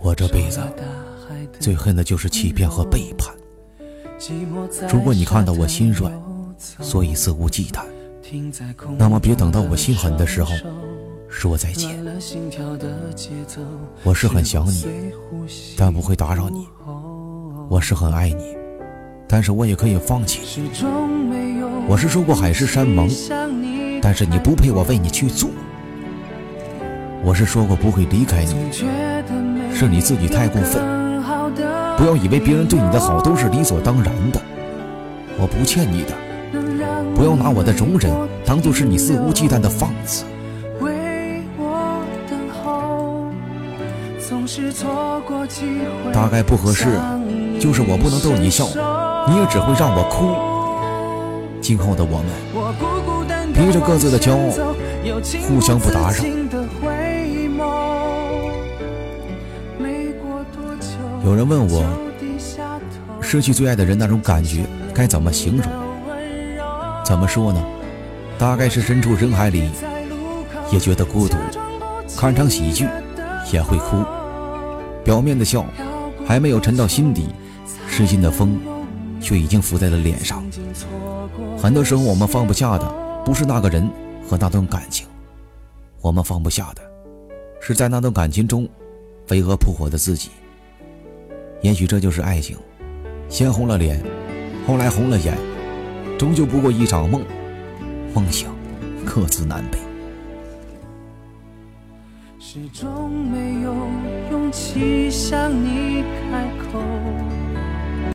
我这辈子最恨的就是欺骗和背叛。如果你看到我心软，所以肆无忌惮，那么别等到我心狠的时候说再见。我是很想你，但不会打扰你；我是很爱你，但是我也可以放弃你。我是说过海誓山盟，但是你不配我为你去做。我是说过不会离开你，是你自己太过分。不要以为别人对你的好都是理所当然的，我不欠你的。不要拿我的容忍当做是你肆无忌惮的放肆。大概不合适，就是我不能逗你笑，你也只会让我哭。今后的我们，披着各自的骄傲，互相不打扰。有人问我，失去最爱的人那种感觉该怎么形容？怎么说呢？大概是身处人海里也觉得孤独，看场喜剧也会哭，表面的笑还没有沉到心底，失心的风却已经拂在了脸上。很多时候，我们放不下的不是那个人和那段感情，我们放不下的是在那段感情中飞蛾扑火的自己。也许这就是爱情，先红了脸，后来红了眼，终究不过一场梦，梦想各自南北。始终没有勇气向你开口。